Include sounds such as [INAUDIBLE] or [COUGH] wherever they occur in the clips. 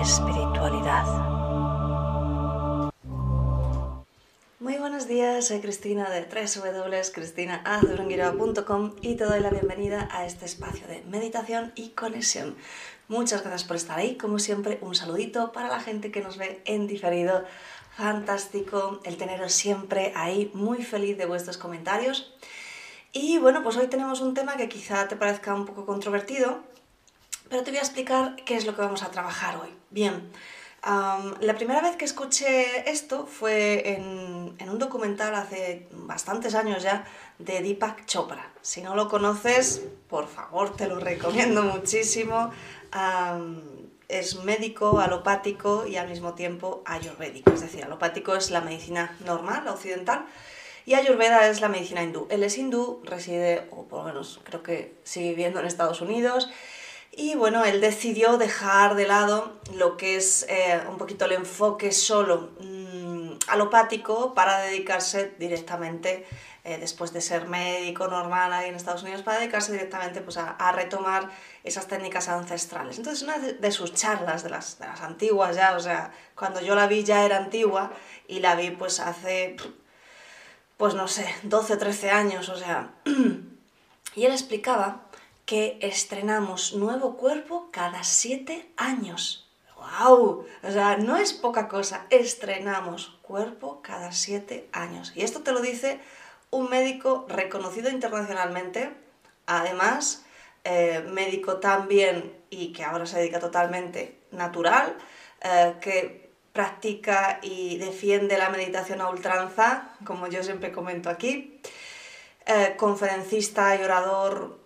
espiritualidad. Muy buenos días, soy Cristina de www.cristinaazuranguirao.com y te doy la bienvenida a este espacio de meditación y conexión. Muchas gracias por estar ahí, como siempre, un saludito para la gente que nos ve en diferido. Fantástico el teneros siempre ahí, muy feliz de vuestros comentarios. Y bueno, pues hoy tenemos un tema que quizá te parezca un poco controvertido, pero te voy a explicar qué es lo que vamos a trabajar hoy. Bien, la primera vez que escuché esto fue en, un documental hace bastantes años ya de Deepak Chopra. Si no lo conoces, por favor, te lo recomiendo muchísimo. es médico, alopático y al mismo tiempo ayurvédico. Es decir, alopático es la medicina normal, la occidental, y Ayurveda es la medicina hindú. Él es hindú, reside, o por lo menos creo que sigue viviendo en Estados Unidos y bueno, él decidió dejar de lado lo que es eh, un poquito el enfoque solo mm, alopático para dedicarse directamente, eh, después de ser médico normal ahí en Estados Unidos, para dedicarse directamente pues, a, retomar esas técnicas ancestrales. Entonces, una de, sus charlas, de las, antiguas ya, o sea, cuando yo la vi ya era antigua y la vi pues hace, pues no sé, 12 o 13 años, o sea, [CLEARS THROAT] y él explicaba que estrenamos nuevo cuerpo cada siete años. ¡Wow! O sea, no es poca cosa, estrenamos cuerpo cada siete años. Y esto te lo dice un médico reconocido internacionalmente, además, eh, médico también y que ahora se dedica totalmente natural, eh, que practica y defiende la meditación a ultranza, como yo siempre comento aquí, eh, conferencista y orador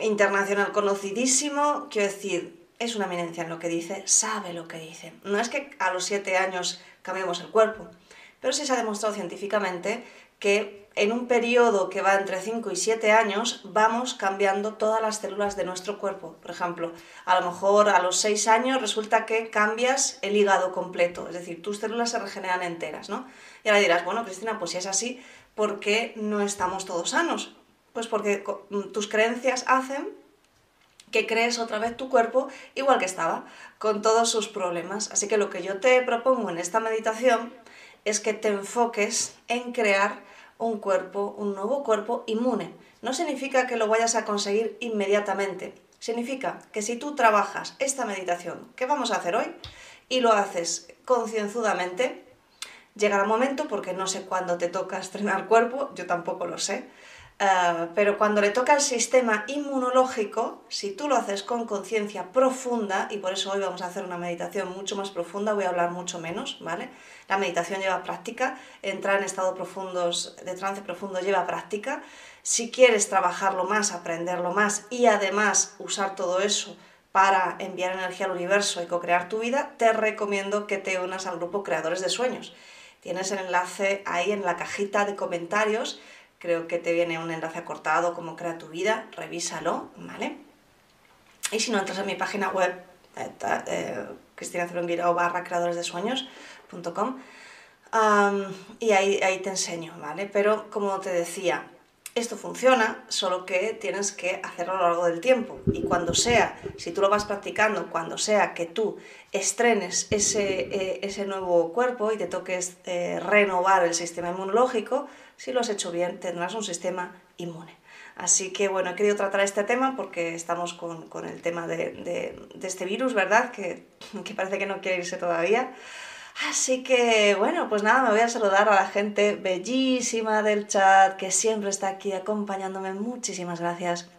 internacional conocidísimo, quiero decir, es una eminencia en lo que dice, sabe lo que dice. No es que a los siete años cambiemos el cuerpo, pero sí se ha demostrado científicamente que en un periodo que va entre 5 y 7 años vamos cambiando todas las células de nuestro cuerpo. Por ejemplo, a lo mejor a los 6 años resulta que cambias el hígado completo, es decir, tus células se regeneran enteras, ¿no? Y ahora dirás, bueno, Cristina, pues si es así, ¿por qué no estamos todos sanos? Pues porque mm, tus creencias hacen que crees otra vez tu cuerpo igual que estaba, con todos sus problemas. Así que lo que yo te propongo en esta meditación es que te enfoques en crear un cuerpo, un nuevo cuerpo inmune. No significa que lo vayas a conseguir inmediatamente. Significa que si tú trabajas esta meditación que vamos a hacer hoy y lo haces concienzudamente, llegará un momento, porque no sé cuándo te toca estrenar cuerpo, yo tampoco lo sé, eh, pero cuando le toca al sistema inmunológico, si tú lo haces con conciencia profunda, y por eso hoy vamos a hacer una meditación mucho más profunda, voy a hablar mucho menos, ¿vale? La meditación lleva práctica, entrar en estados profundos, de trance profundo lleva práctica. Si quieres trabajarlo más, aprenderlo más y además usar todo eso para enviar energía al universo y co-crear tu vida, te recomiendo que te unas al grupo Creadores de Sueños. Tienes el enlace ahí en la cajita de comentarios creo que te viene un enlace acortado como crea tu vida, revísalo, ¿vale? Y si no, entras en mi página web, eh, eh barra creadores de sueños.com y ahí, ahí te enseño, ¿vale? Pero como te decía, esto funciona, solo que tienes que hacerlo a lo largo del tiempo. Y cuando sea, si tú lo vas practicando, cuando sea que tú estrenes ese, eh, ese nuevo cuerpo y te toques eh, renovar el sistema inmunológico, si lo has hecho bien, tendrás un sistema inmune. Así que bueno, he querido tratar este tema porque estamos con, el tema de, este virus, ¿verdad? Que, que parece que no quiere irse todavía. Así que bueno, pues nada, me voy a saludar a la gente bellísima del chat que siempre está aquí acompañándome. Muchísimas gracias.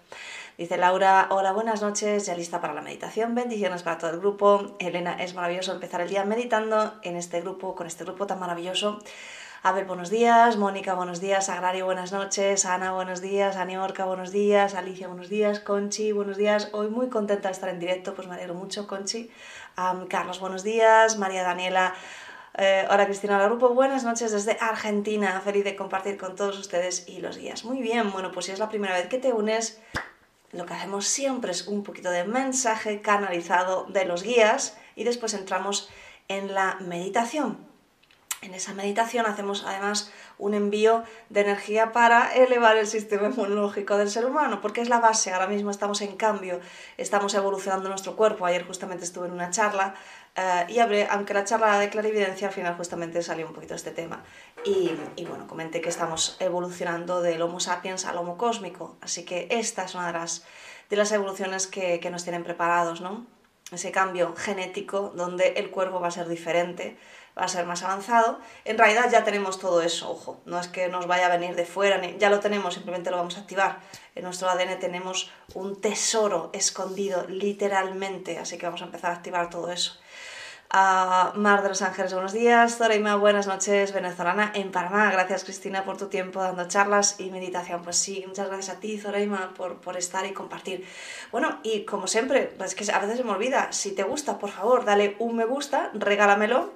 Dice Laura, hola, buenas noches, ya lista para la meditación. Bendiciones para todo el grupo. Elena, es maravilloso empezar el día meditando en este grupo, con este grupo tan maravilloso. Abel, buenos días. Mónica, buenos días. Agrario, buenas noches. Ana, buenos días. Aniorca, buenos días. Alicia, buenos días. Conchi, buenos días. Hoy muy contenta de estar en directo, pues me alegro mucho, Conchi. Carlos, buenos días. María Daniela, eh, hola Cristina la Grupo, buenas noches desde Argentina. Feliz de compartir con todos ustedes y los guías. Muy bien, bueno, pues si es la primera vez que te unes, lo que hacemos siempre es un poquito de mensaje canalizado de los guías y después entramos en la meditación. En esa meditación hacemos además un envío de energía para elevar el sistema inmunológico del ser humano, porque es la base. Ahora mismo estamos en cambio, estamos evolucionando nuestro cuerpo. Ayer justamente estuve en una charla eh, y aunque la charla de clarividencia al final justamente salió un poquito este tema. Y, bueno, comenté que estamos evolucionando del Homo sapiens al Homo cósmico. Así que esta es una de las, de las evoluciones que, que nos tienen preparados, ¿no? Ese cambio genético donde el cuerpo va a ser diferente va a ser más avanzado. En realidad ya tenemos todo eso, ojo, no es que nos vaya a venir de fuera, ni, ya lo tenemos, simplemente lo vamos a activar. En nuestro ADN tenemos un tesoro escondido, literalmente, así que vamos a empezar a activar todo eso. Uh, Mar de los Ángeles, buenos días. Zoraima, buenas noches, venezolana en Panamá. Gracias, Cristina, por tu tiempo dando charlas y meditación. Pues sí, muchas gracias a ti, Zoraima, por, por estar y compartir. Bueno, y como siempre, es que a veces se me olvida, si te gusta, por favor, dale un me gusta, regálamelo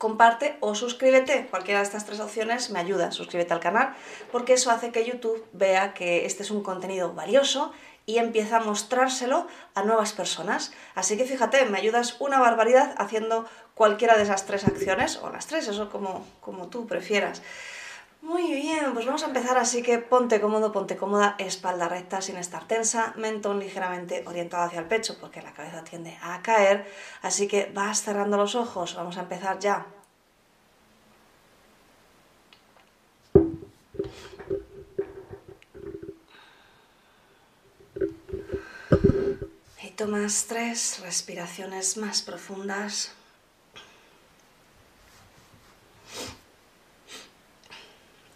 comparte o suscríbete. Cualquiera de estas tres opciones me ayuda. Suscríbete al canal porque eso hace que YouTube vea que este es un contenido valioso y empieza a mostrárselo a nuevas personas. Así que fíjate, me ayudas una barbaridad haciendo cualquiera de esas tres acciones, o las tres, eso como, como tú prefieras. Muy bien, pues vamos a empezar así que ponte cómodo, ponte cómoda, espalda recta sin estar tensa, mentón ligeramente orientado hacia el pecho porque la cabeza tiende a caer, así que vas cerrando los ojos, vamos a empezar ya. Tomas tres respiraciones más profundas.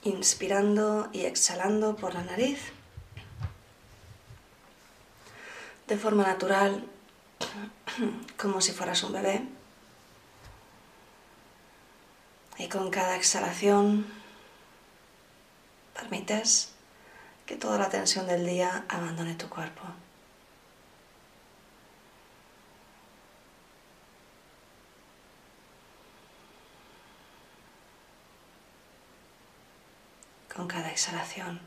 inspirando y exhalando por la nariz de forma natural, [CLEARS THROAT] como si fueras un bebé. Y con cada exhalación permites que toda la tensión del día abandone tu cuerpo. Con cada exhalación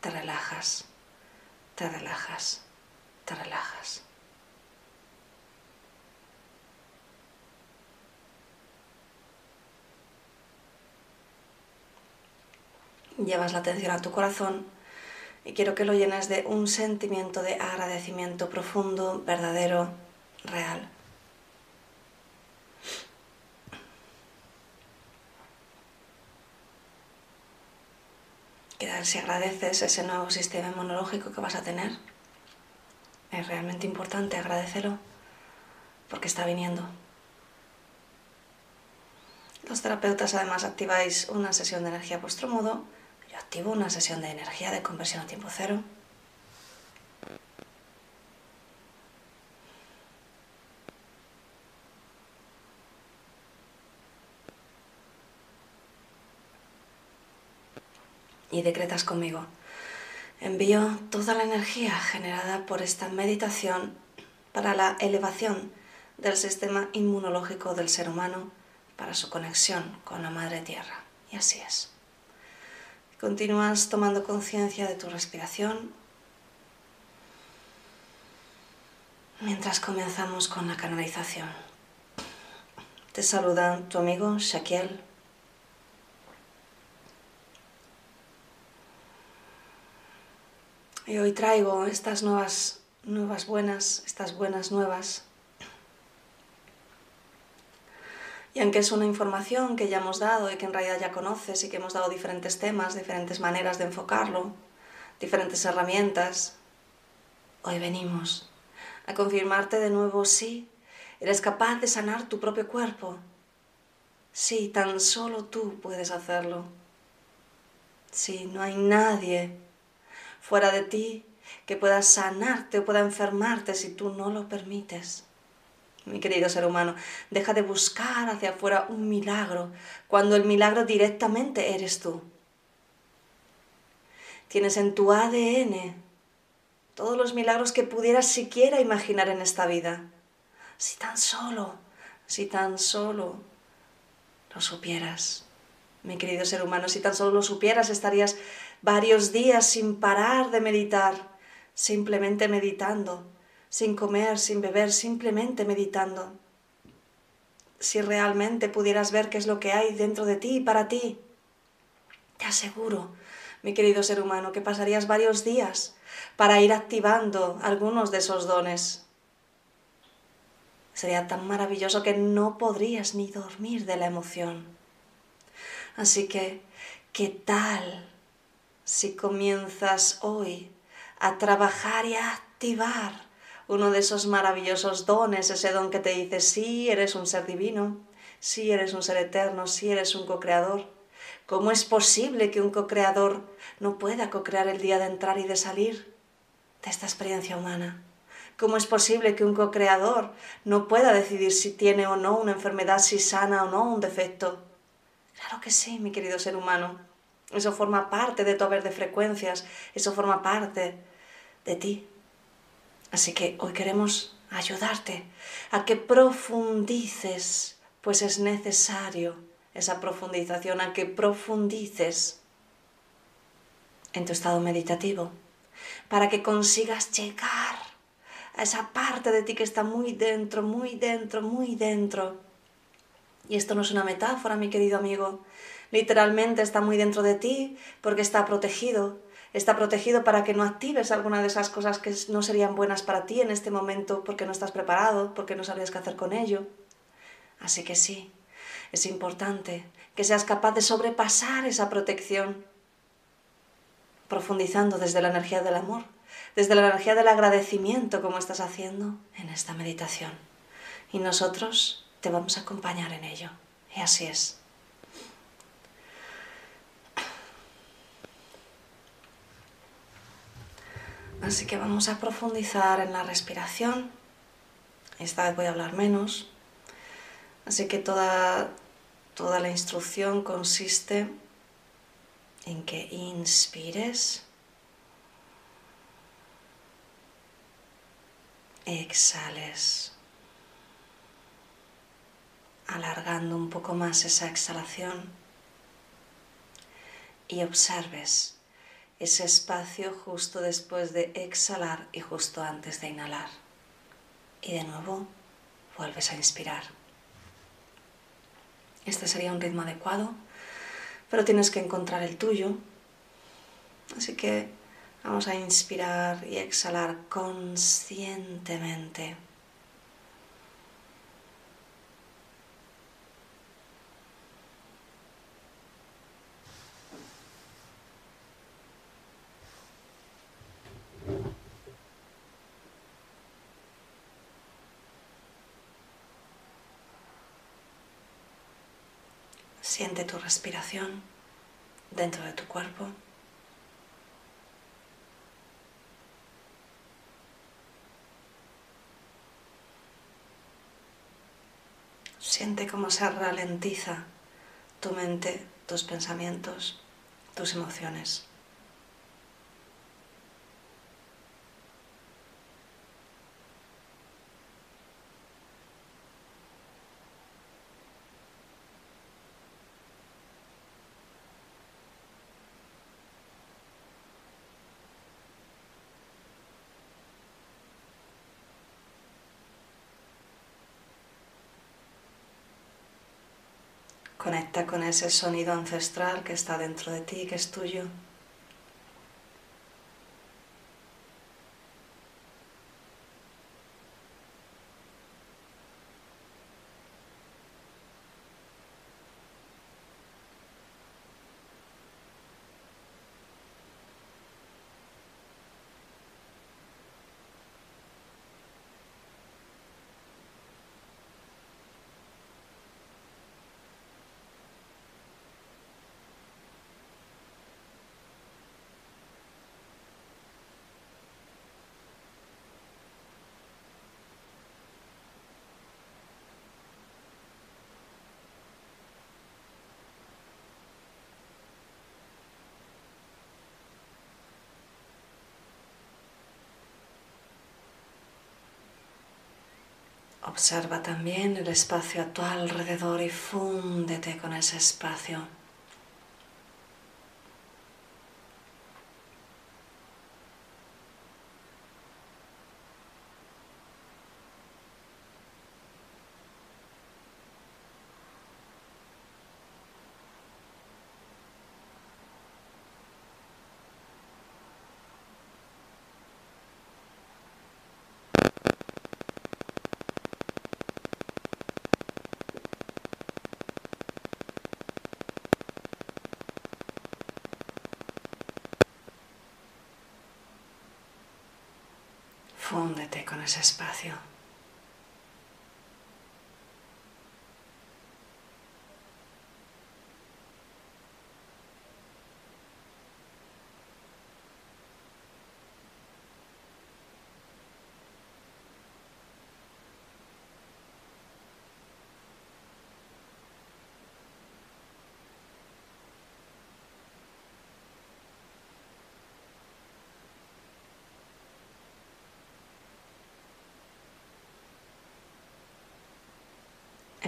te relajas, te relajas, te relajas. Llevas la atención a tu corazón y quiero que lo llenes de un sentimiento de agradecimiento profundo, verdadero, real. Quedar si agradeces ese nuevo sistema inmunológico que vas a tener. Es realmente importante agradecerlo porque está viniendo. Los terapeutas además activáis una sesión de energía a vuestro modo. Yo activo una sesión de energía de conversión a tiempo cero. Y decretas conmigo. Envío toda la energía generada por esta meditación para la elevación del sistema inmunológico del ser humano, para su conexión con la Madre Tierra. Y así es. Continúas tomando conciencia de tu respiración mientras comenzamos con la canalización. Te saluda tu amigo Shaquiel Y hoy traigo estas nuevas, nuevas buenas, estas buenas nuevas. Y aunque es una información que ya hemos dado y que en realidad ya conoces y que hemos dado diferentes temas, diferentes maneras de enfocarlo, diferentes herramientas, hoy venimos a confirmarte de nuevo, sí, eres capaz de sanar tu propio cuerpo. Sí, tan solo tú puedes hacerlo. Sí, no hay nadie fuera de ti que pueda sanarte o pueda enfermarte si tú no lo permites. Mi querido ser humano, deja de buscar hacia afuera un milagro cuando el milagro directamente eres tú. Tienes en tu ADN todos los milagros que pudieras siquiera imaginar en esta vida. Si tan solo, si tan solo lo supieras. Mi querido ser humano, si tan solo lo supieras, estarías varios días sin parar de meditar, simplemente meditando, sin comer, sin beber, simplemente meditando. Si realmente pudieras ver qué es lo que hay dentro de ti y para ti, te aseguro, mi querido ser humano, que pasarías varios días para ir activando algunos de esos dones. Sería tan maravilloso que no podrías ni dormir de la emoción. Así que, ¿qué tal si comienzas hoy a trabajar y a activar uno de esos maravillosos dones, ese don que te dice, sí, eres un ser divino, sí, eres un ser eterno, sí, eres un co-creador. ¿Cómo es posible que un co-creador no pueda co-crear el día de entrar y de salir de esta experiencia humana? ¿Cómo es posible que un co-creador no pueda decidir si tiene o no una enfermedad, si sana o no un defecto? Claro que sí, mi querido ser humano. Eso forma parte de tu haber de frecuencias, eso forma parte de ti. Así que hoy queremos ayudarte a que profundices, pues es necesario esa profundización, a que profundices en tu estado meditativo, para que consigas llegar a esa parte de ti que está muy dentro, muy dentro, muy dentro. Y esto no es una metáfora, mi querido amigo. Literalmente está muy dentro de ti porque está protegido, está protegido para que no actives alguna de esas cosas que no serían buenas para ti en este momento porque no estás preparado, porque no sabes qué hacer con ello. Así que sí, es importante que seas capaz de sobrepasar esa protección, profundizando desde la energía del amor, desde la energía del agradecimiento como estás haciendo en esta meditación. Y nosotros te vamos a acompañar en ello. Y así es. Así que vamos a profundizar en la respiración. Esta vez voy a hablar menos. Así que toda, toda la instrucción consiste en que inspires, exhales, alargando un poco más esa exhalación y observes ese espacio justo después de exhalar y justo antes de inhalar. Y de nuevo vuelves a inspirar. Este sería un ritmo adecuado, pero tienes que encontrar el tuyo. Así que vamos a inspirar y exhalar conscientemente. Siente tu respiración dentro de tu cuerpo. Siente cómo se ralentiza tu mente, tus pensamientos, tus emociones. Con ese sonido ancestral que está dentro de ti, que es tuyo. Observa también el espacio a tu alrededor y fúndete con ese espacio. Fúndete con ese espacio.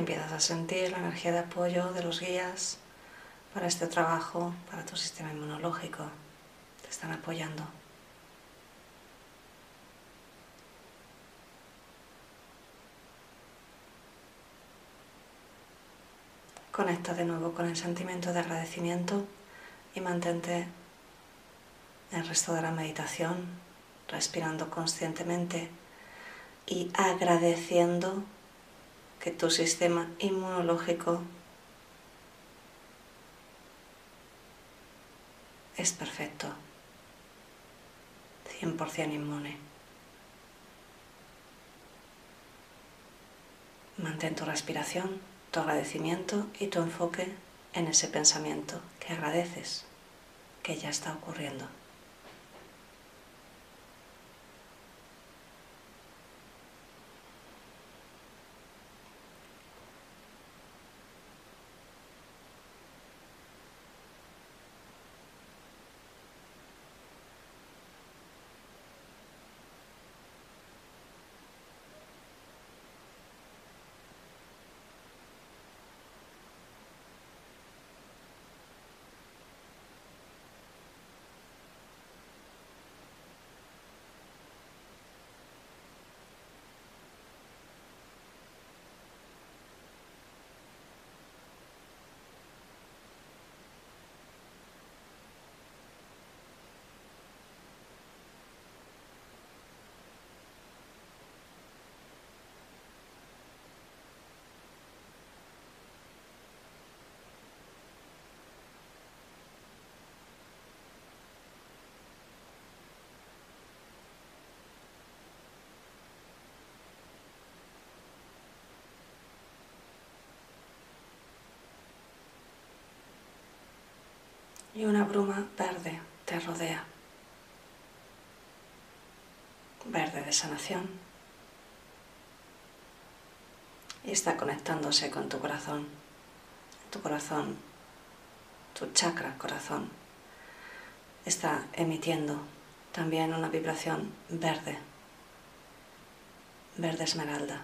Empiezas a sentir la energía de apoyo de los guías para este trabajo, para tu sistema inmunológico. Te están apoyando. Conecta de nuevo con el sentimiento de agradecimiento y mantente el resto de la meditación respirando conscientemente y agradeciendo que tu sistema inmunológico es perfecto, 100% inmune. Mantén tu respiración, tu agradecimiento y tu enfoque en ese pensamiento que agradeces que ya está ocurriendo. Y una bruma verde te rodea. Verde de sanación. Y está conectándose con tu corazón. Tu corazón, tu chakra corazón, está emitiendo también una vibración verde, verde esmeralda.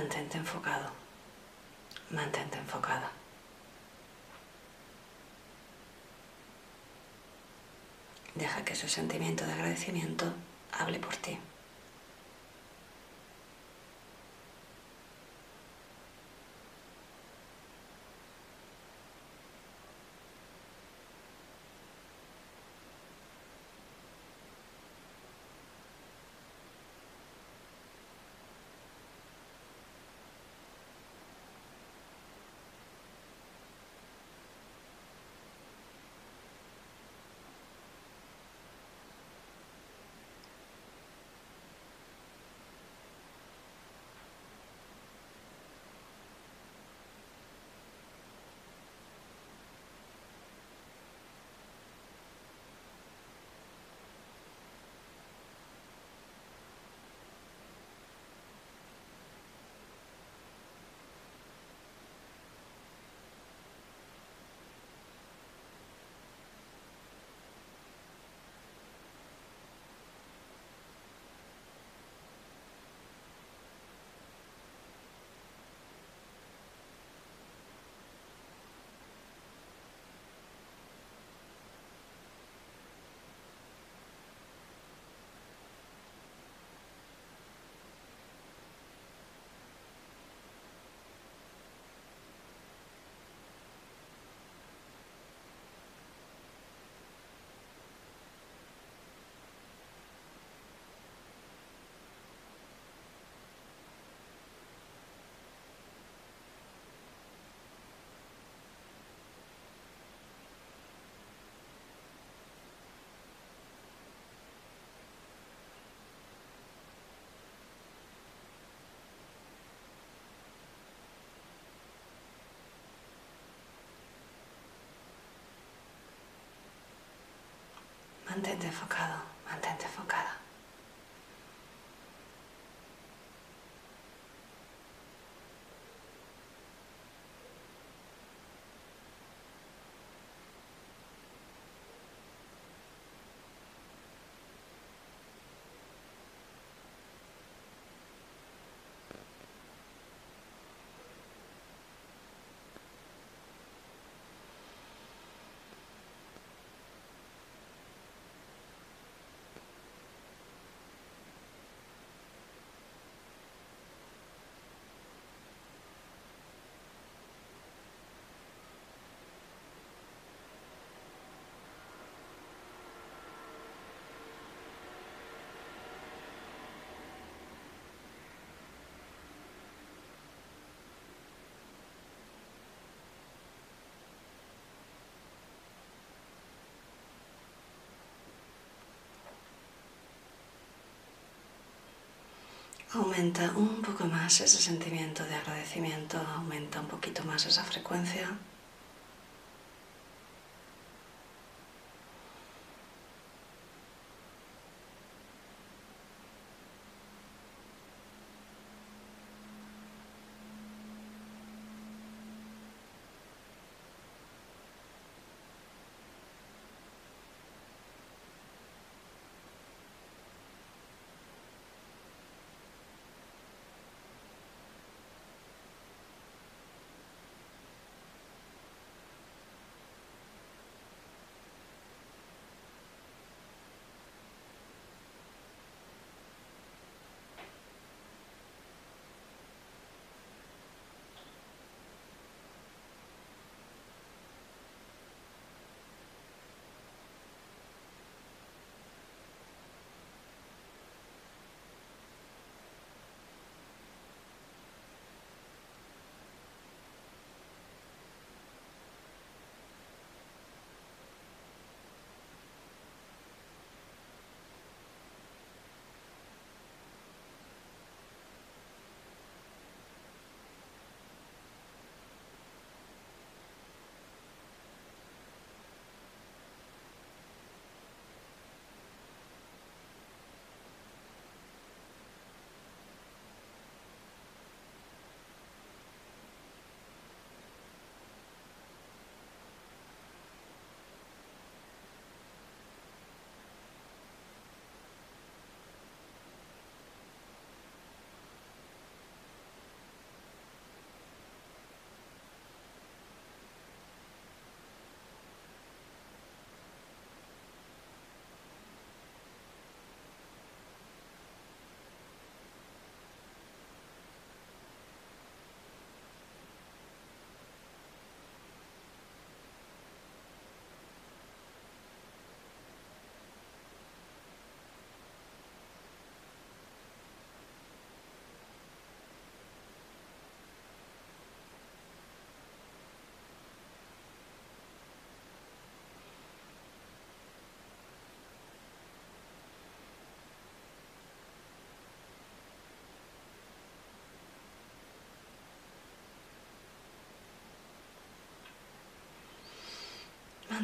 Mantente enfocado. Mantente enfocada. Deja que ese sentimiento de agradecimiento hable por ti. Mantente enfocado, mantente enfocada. Aumenta un poco más ese sentimiento de agradecimiento, aumenta un poquito más esa frecuencia.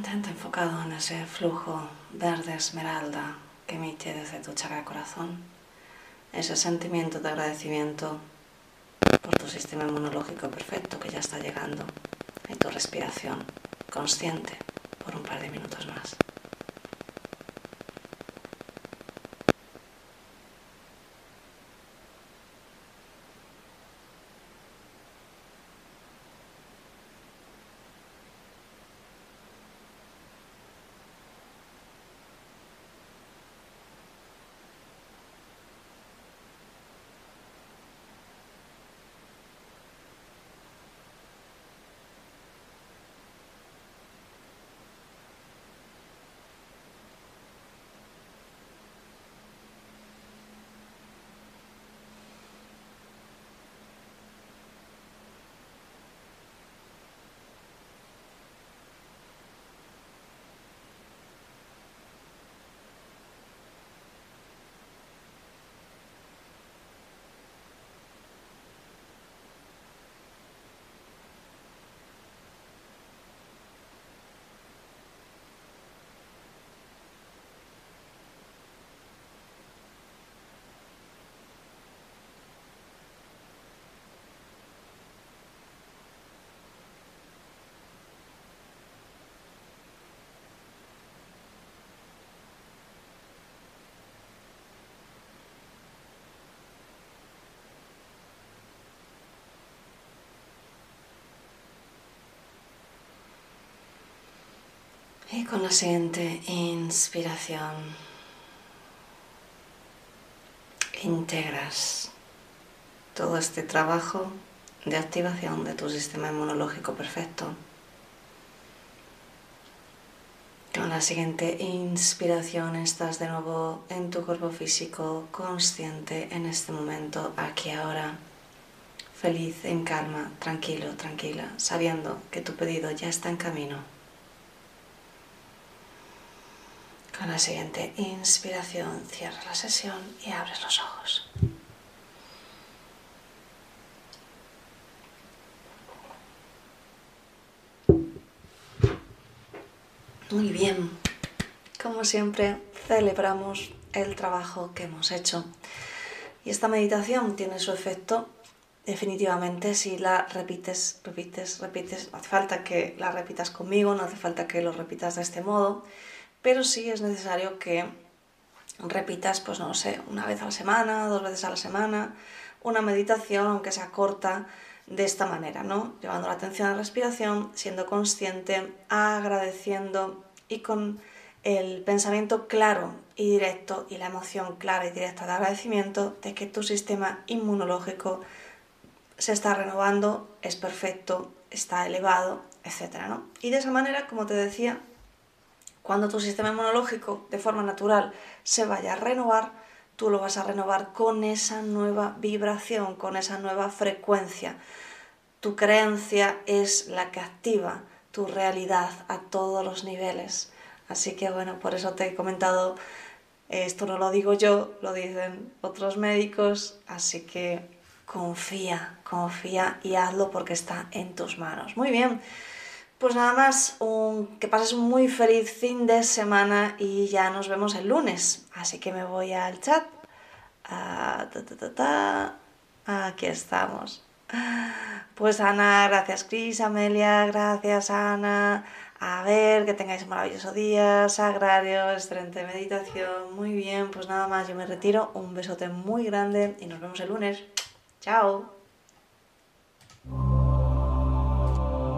Mantente enfocado en ese flujo verde esmeralda que emite desde tu chakra corazón, ese sentimiento de agradecimiento por tu sistema inmunológico perfecto que ya está llegando en tu respiración consciente por un par de minutos más. Con la siguiente inspiración integras todo este trabajo de activación de tu sistema inmunológico perfecto. Con la siguiente inspiración estás de nuevo en tu cuerpo físico, consciente en este momento, aquí ahora, feliz, en calma, tranquilo, tranquila, sabiendo que tu pedido ya está en camino. Con la siguiente inspiración cierra la sesión y abres los ojos. Muy bien, como siempre celebramos el trabajo que hemos hecho. Y esta meditación tiene su efecto definitivamente si la repites, repites, repites. No hace falta que la repitas conmigo, no hace falta que lo repitas de este modo pero sí es necesario que repitas, pues no sé, una vez a la semana, dos veces a la semana, una meditación, aunque sea corta, de esta manera, ¿no? Llevando la atención a la respiración, siendo consciente, agradeciendo y con el pensamiento claro y directo y la emoción clara y directa de agradecimiento de que tu sistema inmunológico se está renovando, es perfecto, está elevado, etc. ¿no? Y de esa manera, como te decía, cuando tu sistema inmunológico de forma natural se vaya a renovar, tú lo vas a renovar con esa nueva vibración, con esa nueva frecuencia. Tu creencia es la que activa tu realidad a todos los niveles. Así que bueno, por eso te he comentado, esto no lo digo yo, lo dicen otros médicos, así que confía, confía y hazlo porque está en tus manos. Muy bien. Pues nada más, que pases un muy feliz fin de semana y ya nos vemos el lunes. Así que me voy al chat. Ah, Aquí estamos. Pues Ana, gracias Cris, Amelia, gracias Ana. A ver, que tengáis un maravilloso día, sagrario, excelente meditación. Muy bien, pues nada más, yo me retiro. Un besote muy grande y nos vemos el lunes. Chao.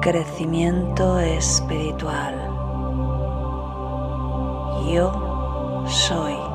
crecimiento espiritual. Yo soy